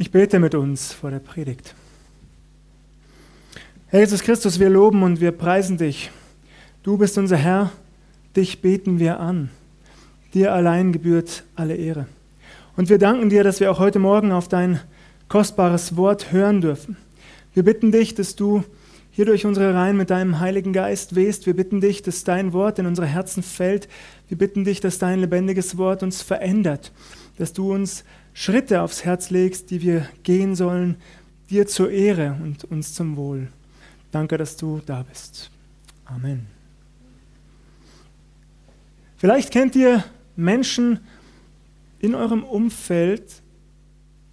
Ich bete mit uns vor der Predigt. Herr Jesus Christus, wir loben und wir preisen dich. Du bist unser Herr, dich beten wir an. Dir allein gebührt alle Ehre. Und wir danken dir, dass wir auch heute Morgen auf dein kostbares Wort hören dürfen. Wir bitten dich, dass du hier durch unsere Reihen mit deinem Heiligen Geist wehst. Wir bitten dich, dass dein Wort in unsere Herzen fällt. Wir bitten dich, dass dein lebendiges Wort uns verändert, dass du uns Schritte aufs Herz legst, die wir gehen sollen, dir zur Ehre und uns zum Wohl. Danke, dass du da bist. Amen. Vielleicht kennt ihr Menschen in eurem Umfeld,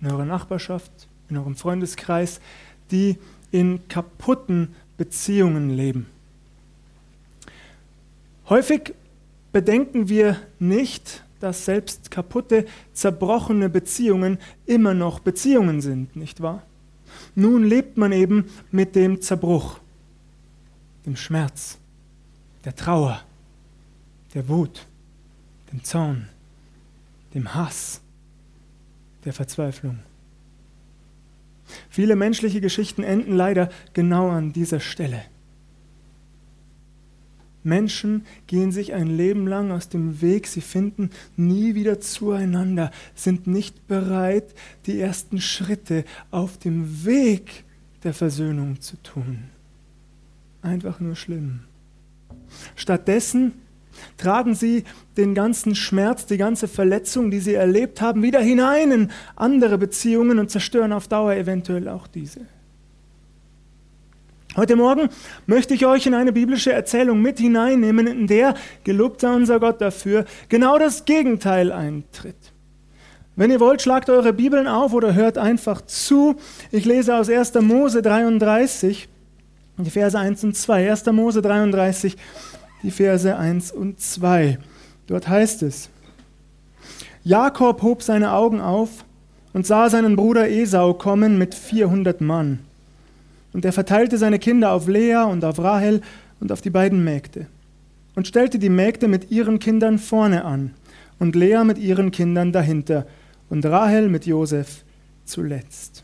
in eurer Nachbarschaft, in eurem Freundeskreis, die in kaputten Beziehungen leben. Häufig bedenken wir nicht, dass selbst kaputte, zerbrochene Beziehungen immer noch Beziehungen sind, nicht wahr? Nun lebt man eben mit dem Zerbruch, dem Schmerz, der Trauer, der Wut, dem Zorn, dem Hass, der Verzweiflung. Viele menschliche Geschichten enden leider genau an dieser Stelle. Menschen gehen sich ein Leben lang aus dem Weg, sie finden nie wieder zueinander, sind nicht bereit, die ersten Schritte auf dem Weg der Versöhnung zu tun. Einfach nur schlimm. Stattdessen tragen sie den ganzen Schmerz, die ganze Verletzung, die sie erlebt haben, wieder hinein in andere Beziehungen und zerstören auf Dauer eventuell auch diese. Heute Morgen möchte ich euch in eine biblische Erzählung mit hineinnehmen, in der, gelobt sei unser Gott dafür, genau das Gegenteil eintritt. Wenn ihr wollt, schlagt eure Bibeln auf oder hört einfach zu. Ich lese aus 1. Mose 33, die Verse 1 und 2. 1. Mose 33, die Verse 1 und 2. Dort heißt es, Jakob hob seine Augen auf und sah seinen Bruder Esau kommen mit 400 Mann. Und er verteilte seine Kinder auf Lea und auf Rahel und auf die beiden Mägde. Und stellte die Mägde mit ihren Kindern vorne an und Lea mit ihren Kindern dahinter und Rahel mit Josef zuletzt.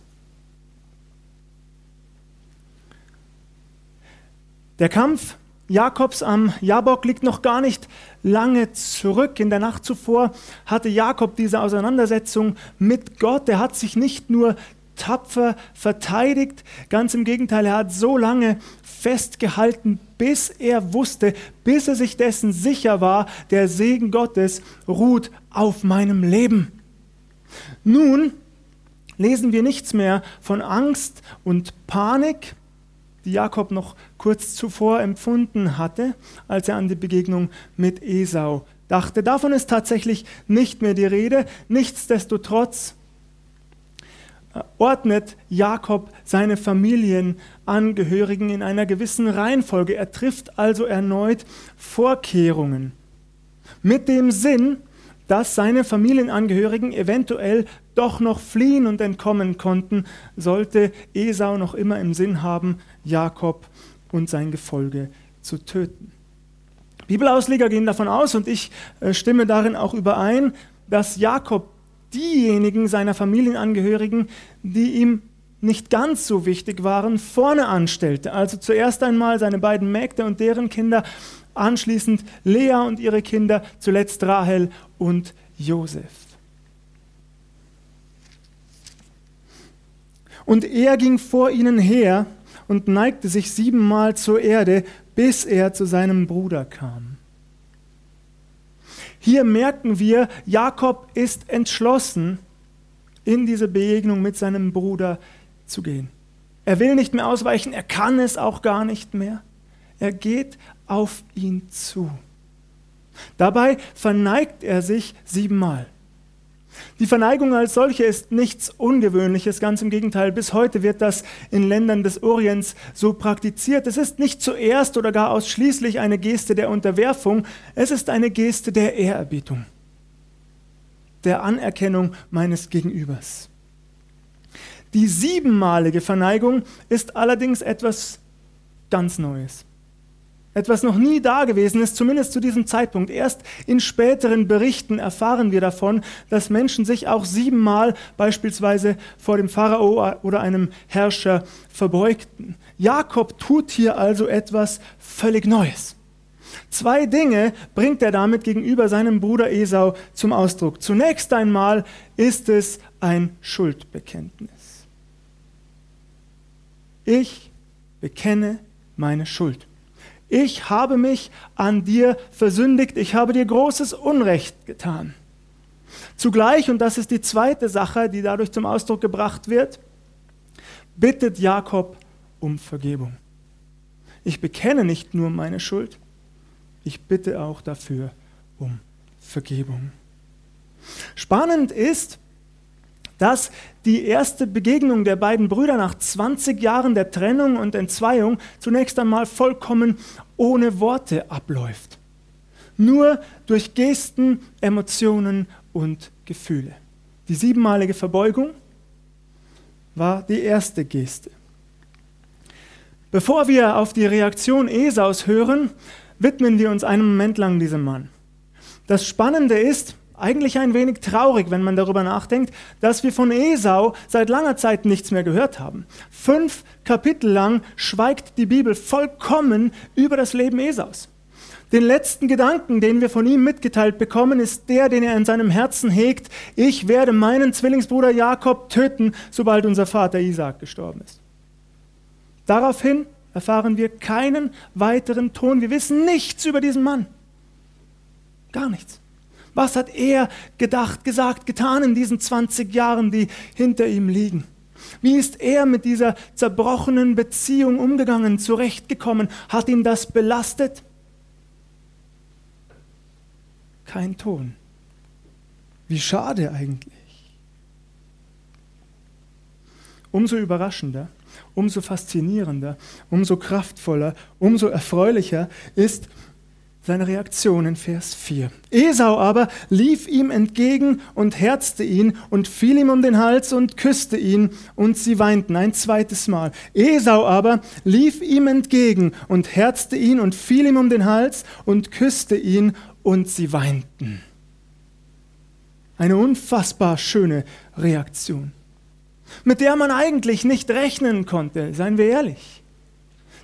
Der Kampf Jakobs am Jabok liegt noch gar nicht lange zurück. In der Nacht zuvor hatte Jakob diese Auseinandersetzung mit Gott. Er hat sich nicht nur tapfer verteidigt. Ganz im Gegenteil, er hat so lange festgehalten, bis er wusste, bis er sich dessen sicher war, der Segen Gottes ruht auf meinem Leben. Nun lesen wir nichts mehr von Angst und Panik, die Jakob noch kurz zuvor empfunden hatte, als er an die Begegnung mit Esau dachte. Davon ist tatsächlich nicht mehr die Rede. Nichtsdestotrotz ordnet Jakob seine Familienangehörigen in einer gewissen Reihenfolge. Er trifft also erneut Vorkehrungen mit dem Sinn, dass seine Familienangehörigen eventuell doch noch fliehen und entkommen konnten, sollte Esau noch immer im Sinn haben, Jakob und sein Gefolge zu töten. Bibelausleger gehen davon aus, und ich äh, stimme darin auch überein, dass Jakob diejenigen seiner Familienangehörigen, die ihm nicht ganz so wichtig waren, vorne anstellte. Also zuerst einmal seine beiden Mägde und deren Kinder, anschließend Lea und ihre Kinder, zuletzt Rahel und Josef. Und er ging vor ihnen her und neigte sich siebenmal zur Erde, bis er zu seinem Bruder kam. Hier merken wir, Jakob ist entschlossen, in diese Begegnung mit seinem Bruder zu gehen. Er will nicht mehr ausweichen, er kann es auch gar nicht mehr. Er geht auf ihn zu. Dabei verneigt er sich siebenmal. Die Verneigung als solche ist nichts Ungewöhnliches, ganz im Gegenteil. Bis heute wird das in Ländern des Orients so praktiziert. Es ist nicht zuerst oder gar ausschließlich eine Geste der Unterwerfung, es ist eine Geste der Ehrerbietung, der Anerkennung meines Gegenübers. Die siebenmalige Verneigung ist allerdings etwas ganz Neues. Etwas noch nie dagewesen ist, zumindest zu diesem Zeitpunkt. Erst in späteren Berichten erfahren wir davon, dass Menschen sich auch siebenmal beispielsweise vor dem Pharao oder einem Herrscher verbeugten. Jakob tut hier also etwas völlig Neues. Zwei Dinge bringt er damit gegenüber seinem Bruder Esau zum Ausdruck. Zunächst einmal ist es ein Schuldbekenntnis. Ich bekenne meine Schuld. Ich habe mich an dir versündigt, ich habe dir großes Unrecht getan. Zugleich, und das ist die zweite Sache, die dadurch zum Ausdruck gebracht wird, bittet Jakob um Vergebung. Ich bekenne nicht nur meine Schuld, ich bitte auch dafür um Vergebung. Spannend ist, dass die erste Begegnung der beiden Brüder nach 20 Jahren der Trennung und Entzweiung zunächst einmal vollkommen ohne Worte abläuft. Nur durch Gesten, Emotionen und Gefühle. Die siebenmalige Verbeugung war die erste Geste. Bevor wir auf die Reaktion Esaus hören, widmen wir uns einen Moment lang diesem Mann. Das Spannende ist, eigentlich ein wenig traurig, wenn man darüber nachdenkt, dass wir von Esau seit langer Zeit nichts mehr gehört haben. Fünf Kapitel lang schweigt die Bibel vollkommen über das Leben Esaus. Den letzten Gedanken, den wir von ihm mitgeteilt bekommen, ist der, den er in seinem Herzen hegt. Ich werde meinen Zwillingsbruder Jakob töten, sobald unser Vater Isaac gestorben ist. Daraufhin erfahren wir keinen weiteren Ton. Wir wissen nichts über diesen Mann. Gar nichts. Was hat er gedacht, gesagt, getan in diesen 20 Jahren, die hinter ihm liegen? Wie ist er mit dieser zerbrochenen Beziehung umgegangen, zurechtgekommen? Hat ihn das belastet? Kein Ton. Wie schade eigentlich. Umso überraschender, umso faszinierender, umso kraftvoller, umso erfreulicher ist, seine Reaktion in Vers 4. Esau aber lief ihm entgegen und herzte ihn und fiel ihm um den Hals und küsste ihn und sie weinten ein zweites Mal. Esau aber lief ihm entgegen und herzte ihn und fiel ihm um den Hals und küsste ihn und sie weinten. Eine unfassbar schöne Reaktion, mit der man eigentlich nicht rechnen konnte, seien wir ehrlich.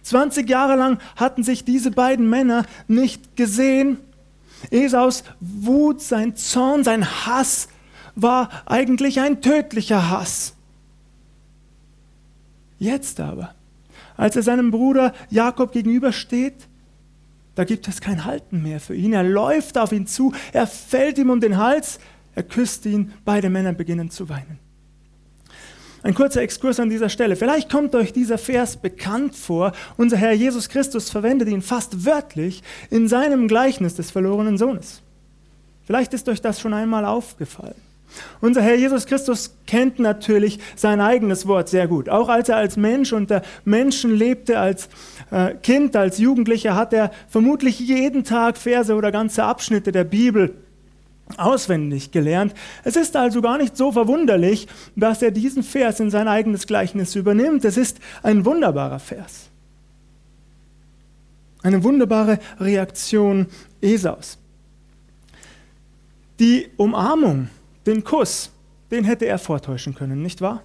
20 Jahre lang hatten sich diese beiden Männer nicht gesehen. Esaus Wut, sein Zorn, sein Hass war eigentlich ein tödlicher Hass. Jetzt aber, als er seinem Bruder Jakob gegenübersteht, da gibt es kein Halten mehr für ihn. Er läuft auf ihn zu, er fällt ihm um den Hals, er küsst ihn, beide Männer beginnen zu weinen. Ein kurzer Exkurs an dieser Stelle. Vielleicht kommt euch dieser Vers bekannt vor. Unser Herr Jesus Christus verwendet ihn fast wörtlich in seinem Gleichnis des verlorenen Sohnes. Vielleicht ist euch das schon einmal aufgefallen. Unser Herr Jesus Christus kennt natürlich sein eigenes Wort sehr gut. Auch als er als Mensch unter Menschen lebte, als äh, Kind, als Jugendlicher, hat er vermutlich jeden Tag Verse oder ganze Abschnitte der Bibel auswendig gelernt. Es ist also gar nicht so verwunderlich, dass er diesen Vers in sein eigenes Gleichnis übernimmt. Es ist ein wunderbarer Vers. Eine wunderbare Reaktion Esaus. Die Umarmung, den Kuss, den hätte er vortäuschen können, nicht wahr?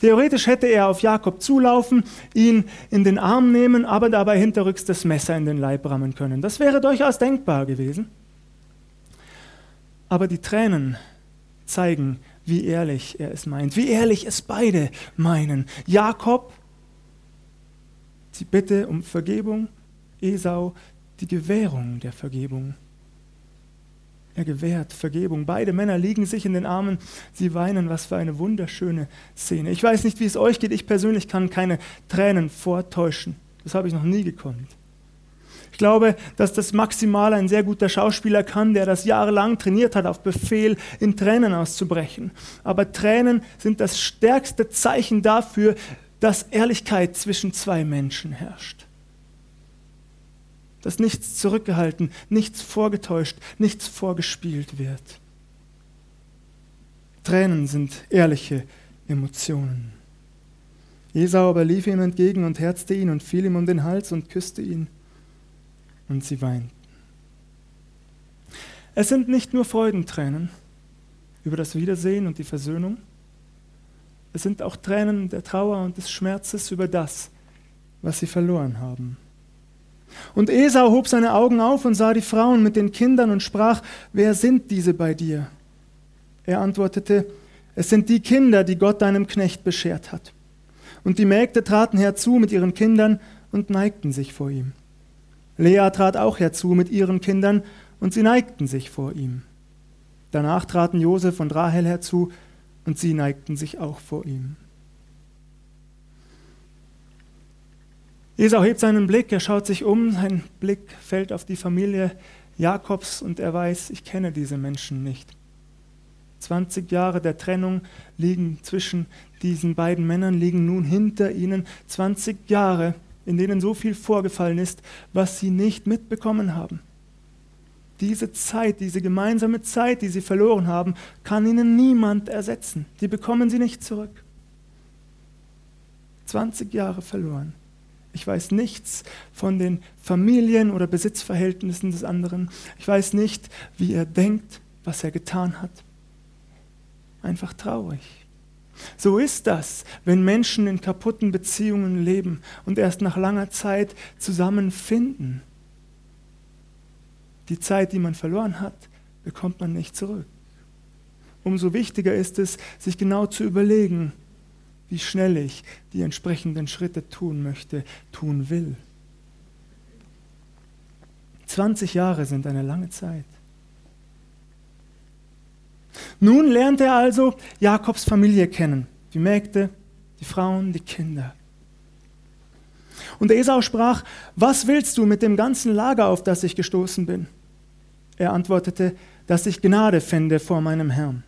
Theoretisch hätte er auf Jakob zulaufen, ihn in den Arm nehmen, aber dabei hinterrücks das Messer in den Leib rammen können. Das wäre durchaus denkbar gewesen. Aber die Tränen zeigen, wie ehrlich er es meint, wie ehrlich es beide meinen. Jakob, die Bitte um Vergebung, Esau, die Gewährung der Vergebung. Er gewährt Vergebung. Beide Männer liegen sich in den Armen, sie weinen. Was für eine wunderschöne Szene. Ich weiß nicht, wie es euch geht. Ich persönlich kann keine Tränen vortäuschen. Das habe ich noch nie gekonnt glaube, dass das maximal ein sehr guter Schauspieler kann, der das jahrelang trainiert hat, auf Befehl in Tränen auszubrechen. Aber Tränen sind das stärkste Zeichen dafür, dass Ehrlichkeit zwischen zwei Menschen herrscht. Dass nichts zurückgehalten, nichts vorgetäuscht, nichts vorgespielt wird. Tränen sind ehrliche Emotionen. Esau aber lief ihm entgegen und herzte ihn und fiel ihm um den Hals und küsste ihn und sie weinten. Es sind nicht nur Freudentränen über das Wiedersehen und die Versöhnung, es sind auch Tränen der Trauer und des Schmerzes über das, was sie verloren haben. Und Esau hob seine Augen auf und sah die Frauen mit den Kindern und sprach, wer sind diese bei dir? Er antwortete, es sind die Kinder, die Gott deinem Knecht beschert hat. Und die Mägde traten herzu mit ihren Kindern und neigten sich vor ihm. Lea trat auch herzu mit ihren Kindern und sie neigten sich vor ihm. Danach traten Josef und Rahel herzu und sie neigten sich auch vor ihm. Esau hebt seinen Blick, er schaut sich um, sein Blick fällt auf die Familie Jakobs und er weiß, ich kenne diese Menschen nicht. 20 Jahre der Trennung liegen zwischen diesen beiden Männern, liegen nun hinter ihnen. 20 Jahre, in denen so viel vorgefallen ist, was sie nicht mitbekommen haben. Diese Zeit, diese gemeinsame Zeit, die sie verloren haben, kann ihnen niemand ersetzen. Die bekommen sie nicht zurück. 20 Jahre verloren. Ich weiß nichts von den Familien- oder Besitzverhältnissen des anderen. Ich weiß nicht, wie er denkt, was er getan hat. Einfach traurig. So ist das, wenn Menschen in kaputten Beziehungen leben und erst nach langer Zeit zusammenfinden. Die Zeit, die man verloren hat, bekommt man nicht zurück. Umso wichtiger ist es, sich genau zu überlegen, wie schnell ich die entsprechenden Schritte tun möchte, tun will. 20 Jahre sind eine lange Zeit. Nun lernt er also Jakobs Familie kennen, die Mägde, die Frauen, die Kinder. Und Esau sprach, was willst du mit dem ganzen Lager, auf das ich gestoßen bin? Er antwortete, dass ich Gnade fände vor meinem Herrn.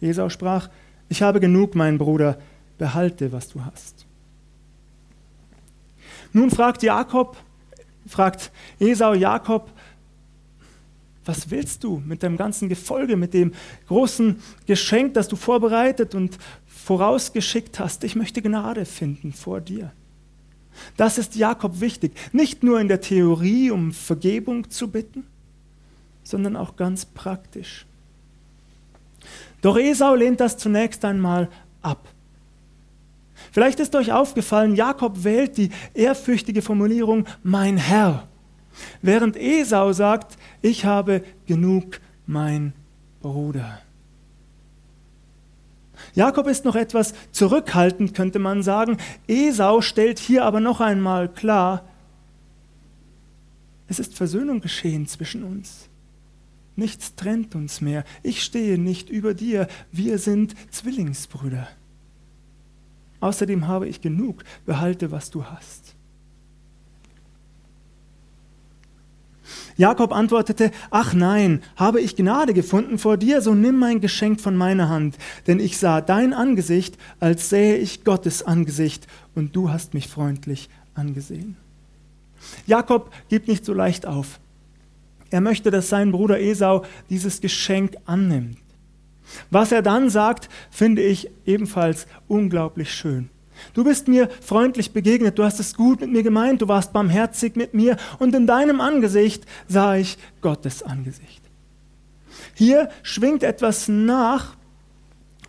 Esau sprach, ich habe genug, mein Bruder, behalte, was du hast. Nun fragt Jakob, fragt Esau Jakob, was willst du mit dem ganzen Gefolge, mit dem großen Geschenk, das du vorbereitet und vorausgeschickt hast? Ich möchte Gnade finden vor dir. Das ist Jakob wichtig, nicht nur in der Theorie, um Vergebung zu bitten, sondern auch ganz praktisch. Doch Esau lehnt das zunächst einmal ab. Vielleicht ist euch aufgefallen, Jakob wählt die ehrfürchtige Formulierung mein Herr, während Esau sagt, ich habe genug, mein Bruder. Jakob ist noch etwas zurückhaltend, könnte man sagen. Esau stellt hier aber noch einmal klar, es ist Versöhnung geschehen zwischen uns. Nichts trennt uns mehr. Ich stehe nicht über dir. Wir sind Zwillingsbrüder. Außerdem habe ich genug. Behalte, was du hast. Jakob antwortete, ach nein, habe ich Gnade gefunden vor dir, so nimm mein Geschenk von meiner Hand, denn ich sah dein Angesicht, als sähe ich Gottes Angesicht, und du hast mich freundlich angesehen. Jakob gibt nicht so leicht auf. Er möchte, dass sein Bruder Esau dieses Geschenk annimmt. Was er dann sagt, finde ich ebenfalls unglaublich schön. Du bist mir freundlich begegnet, du hast es gut mit mir gemeint, du warst barmherzig mit mir und in deinem Angesicht sah ich Gottes Angesicht. Hier schwingt etwas nach,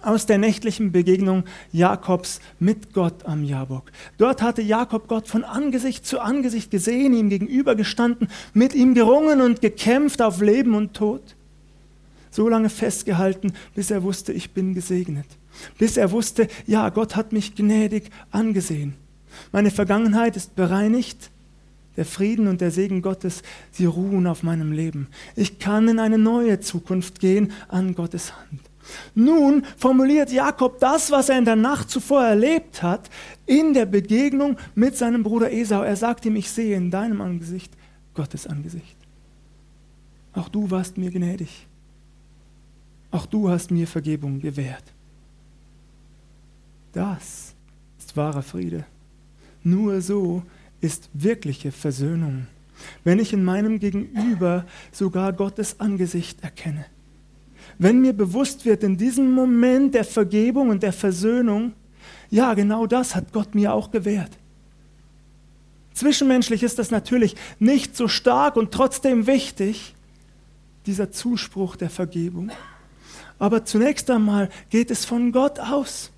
aus der nächtlichen Begegnung Jakobs mit Gott am Jabok. Dort hatte Jakob Gott von Angesicht zu Angesicht gesehen, ihm gegenübergestanden, mit ihm gerungen und gekämpft auf Leben und Tod. So lange festgehalten, bis er wusste, ich bin gesegnet. Bis er wusste, ja, Gott hat mich gnädig angesehen. Meine Vergangenheit ist bereinigt. Der Frieden und der Segen Gottes, sie ruhen auf meinem Leben. Ich kann in eine neue Zukunft gehen an Gottes Hand. Nun formuliert Jakob das, was er in der Nacht zuvor erlebt hat, in der Begegnung mit seinem Bruder Esau. Er sagt ihm, ich sehe in deinem Angesicht Gottes Angesicht. Auch du warst mir gnädig. Auch du hast mir Vergebung gewährt. Das ist wahrer Friede. Nur so ist wirkliche Versöhnung, wenn ich in meinem Gegenüber sogar Gottes Angesicht erkenne wenn mir bewusst wird, in diesem Moment der Vergebung und der Versöhnung, ja, genau das hat Gott mir auch gewährt. Zwischenmenschlich ist das natürlich nicht so stark und trotzdem wichtig, dieser Zuspruch der Vergebung. Aber zunächst einmal geht es von Gott aus.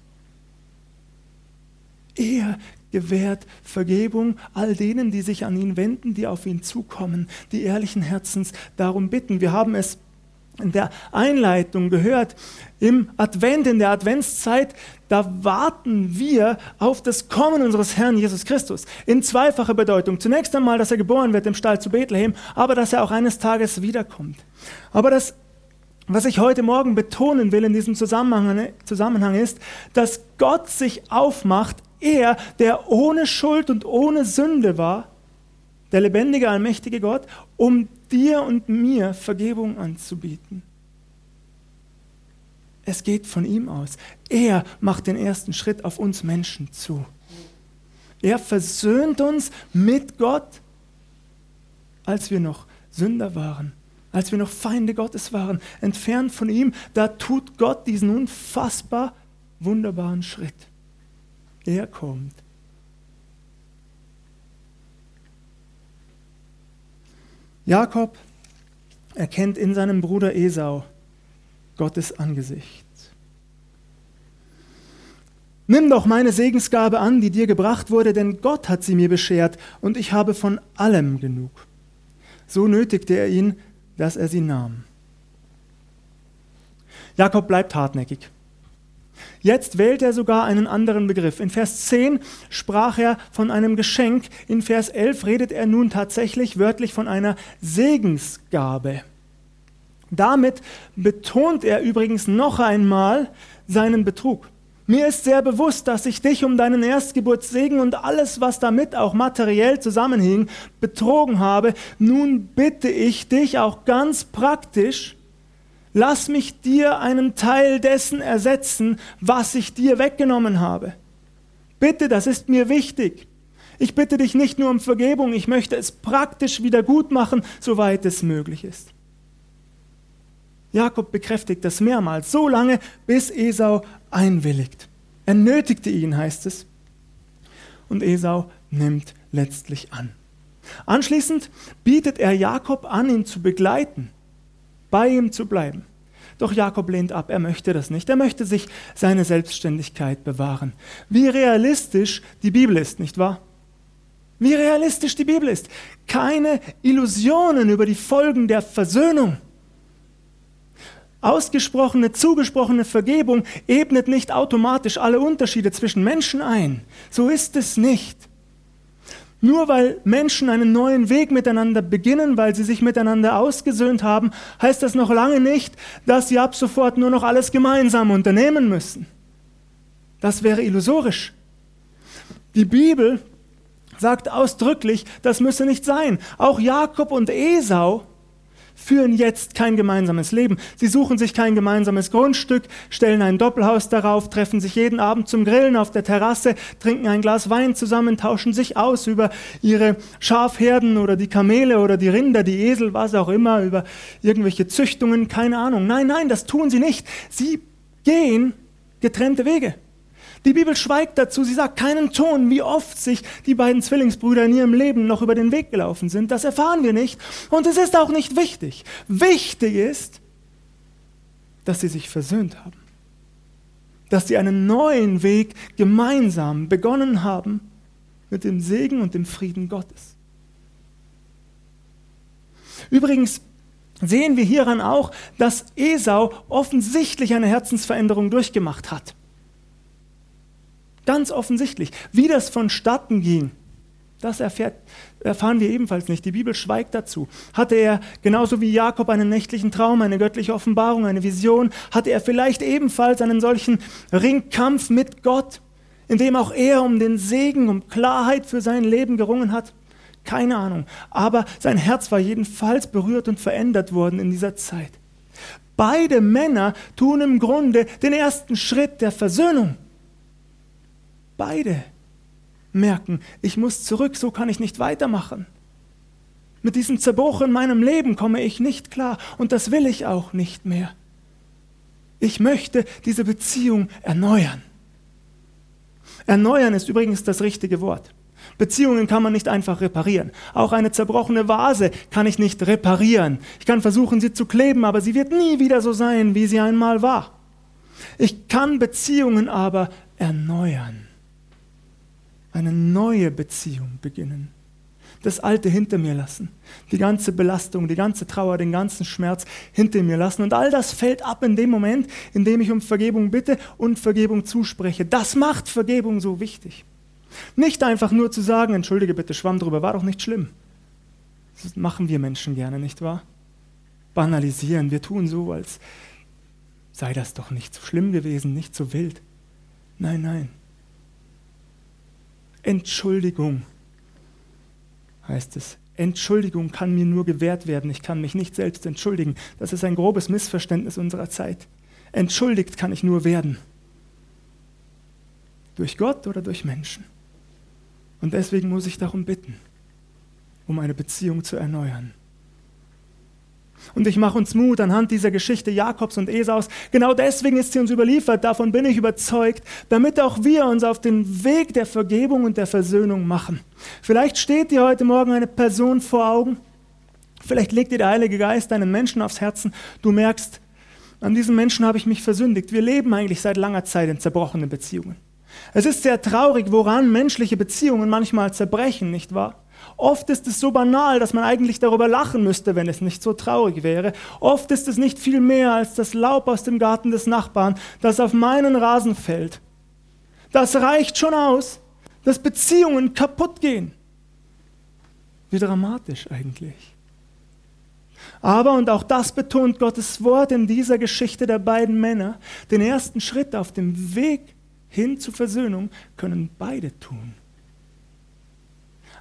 Er gewährt Vergebung all denen, die sich an ihn wenden, die auf ihn zukommen, die ehrlichen Herzens darum bitten. Wir haben es in der Einleitung gehört, im Advent, in der Adventszeit, da warten wir auf das Kommen unseres Herrn Jesus Christus. In zweifacher Bedeutung. Zunächst einmal, dass er geboren wird im Stall zu Bethlehem, aber dass er auch eines Tages wiederkommt. Aber das, was ich heute Morgen betonen will in diesem Zusammenhang, Zusammenhang ist, dass Gott sich aufmacht, er, der ohne Schuld und ohne Sünde war, der lebendige, allmächtige Gott, um dir und mir Vergebung anzubieten. Es geht von ihm aus. Er macht den ersten Schritt auf uns Menschen zu. Er versöhnt uns mit Gott, als wir noch Sünder waren, als wir noch Feinde Gottes waren, entfernt von ihm. Da tut Gott diesen unfassbar wunderbaren Schritt. Er kommt. Jakob erkennt in seinem Bruder Esau Gottes Angesicht. Nimm doch meine Segensgabe an, die dir gebracht wurde, denn Gott hat sie mir beschert und ich habe von allem genug. So nötigte er ihn, dass er sie nahm. Jakob bleibt hartnäckig. Jetzt wählt er sogar einen anderen Begriff. In Vers 10 sprach er von einem Geschenk, in Vers 11 redet er nun tatsächlich wörtlich von einer Segensgabe. Damit betont er übrigens noch einmal seinen Betrug. Mir ist sehr bewusst, dass ich dich um deinen Erstgeburtssegen und alles, was damit auch materiell zusammenhing, betrogen habe. Nun bitte ich dich auch ganz praktisch, lass mich dir einen Teil dessen ersetzen, was ich dir weggenommen habe. Bitte, das ist mir wichtig. Ich bitte dich nicht nur um Vergebung, ich möchte es praktisch wieder gut machen, soweit es möglich ist. Jakob bekräftigt das mehrmals, so lange, bis Esau einwilligt. Er nötigte ihn, heißt es. Und Esau nimmt letztlich an. Anschließend bietet er Jakob an, ihn zu begleiten bei ihm zu bleiben. Doch Jakob lehnt ab, er möchte das nicht, er möchte sich seine Selbstständigkeit bewahren. Wie realistisch die Bibel ist, nicht wahr? Wie realistisch die Bibel ist. Keine Illusionen über die Folgen der Versöhnung. Ausgesprochene, zugesprochene Vergebung ebnet nicht automatisch alle Unterschiede zwischen Menschen ein. So ist es nicht. Nur weil Menschen einen neuen Weg miteinander beginnen, weil sie sich miteinander ausgesöhnt haben, heißt das noch lange nicht, dass sie ab sofort nur noch alles gemeinsam unternehmen müssen. Das wäre illusorisch. Die Bibel sagt ausdrücklich, das müsse nicht sein. Auch Jakob und Esau führen jetzt kein gemeinsames Leben. Sie suchen sich kein gemeinsames Grundstück, stellen ein Doppelhaus darauf, treffen sich jeden Abend zum Grillen auf der Terrasse, trinken ein Glas Wein zusammen, tauschen sich aus über ihre Schafherden oder die Kamele oder die Rinder, die Esel, was auch immer, über irgendwelche Züchtungen, keine Ahnung. Nein, nein, das tun sie nicht. Sie gehen getrennte Wege. Die Bibel schweigt dazu, sie sagt keinen Ton, wie oft sich die beiden Zwillingsbrüder in ihrem Leben noch über den Weg gelaufen sind. Das erfahren wir nicht und es ist auch nicht wichtig. Wichtig ist, dass sie sich versöhnt haben, dass sie einen neuen Weg gemeinsam begonnen haben mit dem Segen und dem Frieden Gottes. Übrigens sehen wir hieran auch, dass Esau offensichtlich eine Herzensveränderung durchgemacht hat. Ganz offensichtlich. Wie das vonstatten ging, das erfährt, erfahren wir ebenfalls nicht. Die Bibel schweigt dazu. Hatte er genauso wie Jakob einen nächtlichen Traum, eine göttliche Offenbarung, eine Vision? Hatte er vielleicht ebenfalls einen solchen Ringkampf mit Gott, in dem auch er um den Segen, um Klarheit für sein Leben gerungen hat? Keine Ahnung. Aber sein Herz war jedenfalls berührt und verändert worden in dieser Zeit. Beide Männer tun im Grunde den ersten Schritt der Versöhnung. Beide merken, ich muss zurück, so kann ich nicht weitermachen. Mit diesem Zerbruch in meinem Leben komme ich nicht klar und das will ich auch nicht mehr. Ich möchte diese Beziehung erneuern. Erneuern ist übrigens das richtige Wort. Beziehungen kann man nicht einfach reparieren. Auch eine zerbrochene Vase kann ich nicht reparieren. Ich kann versuchen, sie zu kleben, aber sie wird nie wieder so sein, wie sie einmal war. Ich kann Beziehungen aber erneuern. Eine neue Beziehung beginnen. Das Alte hinter mir lassen. Die ganze Belastung, die ganze Trauer, den ganzen Schmerz hinter mir lassen. Und all das fällt ab in dem Moment, in dem ich um Vergebung bitte und Vergebung zuspreche. Das macht Vergebung so wichtig. Nicht einfach nur zu sagen, entschuldige bitte, schwamm drüber, war doch nicht schlimm. Das machen wir Menschen gerne, nicht wahr? Banalisieren, wir tun so, als sei das doch nicht so schlimm gewesen, nicht so wild. Nein, nein. Entschuldigung heißt es. Entschuldigung kann mir nur gewährt werden, ich kann mich nicht selbst entschuldigen. Das ist ein grobes Missverständnis unserer Zeit. Entschuldigt kann ich nur werden. Durch Gott oder durch Menschen. Und deswegen muss ich darum bitten, um eine Beziehung zu erneuern. Und ich mache uns Mut anhand dieser Geschichte Jakobs und Esaus. Genau deswegen ist sie uns überliefert, davon bin ich überzeugt, damit auch wir uns auf den Weg der Vergebung und der Versöhnung machen. Vielleicht steht dir heute Morgen eine Person vor Augen, vielleicht legt dir der Heilige Geist einen Menschen aufs Herzen, du merkst, an diesem Menschen habe ich mich versündigt. Wir leben eigentlich seit langer Zeit in zerbrochenen Beziehungen. Es ist sehr traurig, woran menschliche Beziehungen manchmal zerbrechen, nicht wahr? Oft ist es so banal, dass man eigentlich darüber lachen müsste, wenn es nicht so traurig wäre. Oft ist es nicht viel mehr als das Laub aus dem Garten des Nachbarn, das auf meinen Rasen fällt. Das reicht schon aus, dass Beziehungen kaputt gehen. Wie dramatisch eigentlich. Aber, und auch das betont Gottes Wort in dieser Geschichte der beiden Männer, den ersten Schritt auf dem Weg hin zur Versöhnung können beide tun.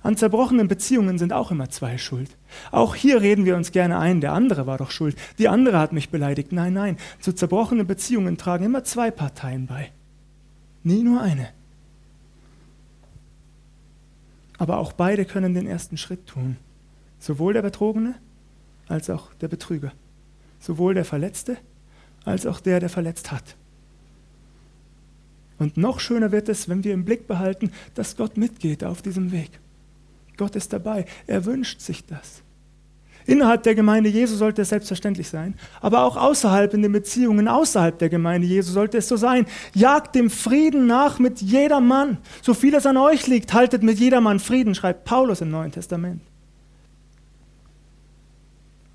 An zerbrochenen Beziehungen sind auch immer zwei schuld. Auch hier reden wir uns gerne ein, der andere war doch schuld, die andere hat mich beleidigt. Nein, nein, zu zerbrochenen Beziehungen tragen immer zwei Parteien bei. Nie nur eine. Aber auch beide können den ersten Schritt tun. Sowohl der Betrogene als auch der Betrüger. Sowohl der Verletzte als auch der, der verletzt hat. Und noch schöner wird es, wenn wir im Blick behalten, dass Gott mitgeht auf diesem Weg. Gott ist dabei. Er wünscht sich das. Innerhalb der Gemeinde Jesu sollte es selbstverständlich sein, aber auch außerhalb in den Beziehungen außerhalb der Gemeinde Jesu sollte es so sein. Jagt dem Frieden nach mit jedermann. So viel es an euch liegt, haltet mit jedermann Frieden, schreibt Paulus im Neuen Testament.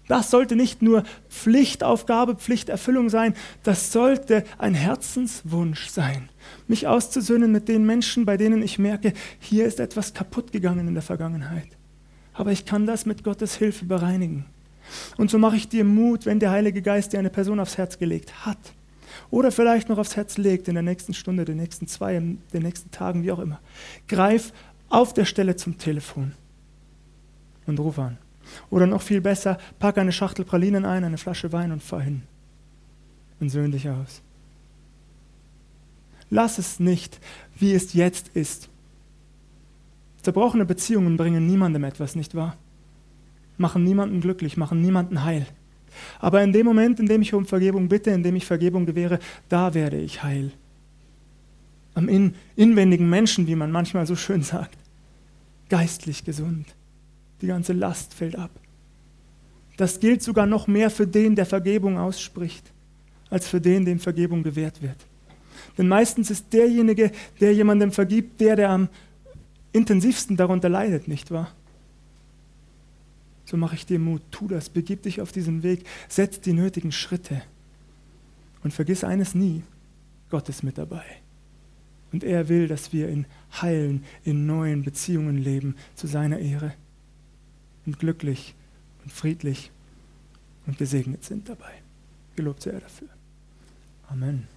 Das sollte nicht nur Pflichtaufgabe, Pflichterfüllung sein, das sollte ein Herzenswunsch sein, mich auszusöhnen mit den Menschen, bei denen ich merke, hier ist etwas kaputt gegangen in der Vergangenheit. Aber ich kann das mit Gottes Hilfe bereinigen. Und so mache ich dir Mut, wenn der Heilige Geist dir eine Person aufs Herz gelegt hat oder vielleicht noch aufs Herz legt in der nächsten Stunde, den nächsten zwei, in den nächsten Tagen, wie auch immer. Greif auf der Stelle zum Telefon und ruf an. Oder noch viel besser, pack eine Schachtel Pralinen ein, eine Flasche Wein und fahr hin. Und söhn dich aus. Lass es nicht, wie es jetzt ist. Zerbrochene Beziehungen bringen niemandem etwas, nicht wahr? Machen niemanden glücklich, machen niemanden heil. Aber in dem Moment, in dem ich um Vergebung bitte, in dem ich Vergebung gewähre, da werde ich heil. Am in, inwendigen Menschen, wie man manchmal so schön sagt. Geistlich gesund. Die ganze Last fällt ab. Das gilt sogar noch mehr für den, der Vergebung ausspricht, als für den, dem Vergebung gewährt wird. Denn meistens ist derjenige, der jemandem vergibt, der, der am intensivsten darunter leidet, nicht wahr? So mache ich dir Mut, tu das, begib dich auf diesen Weg, setz die nötigen Schritte. Und vergiss eines nie, Gott ist mit dabei. Und er will, dass wir in heilen, in neuen Beziehungen leben, zu seiner Ehre und glücklich und friedlich und gesegnet sind dabei. Gelobt sei er dafür. Amen.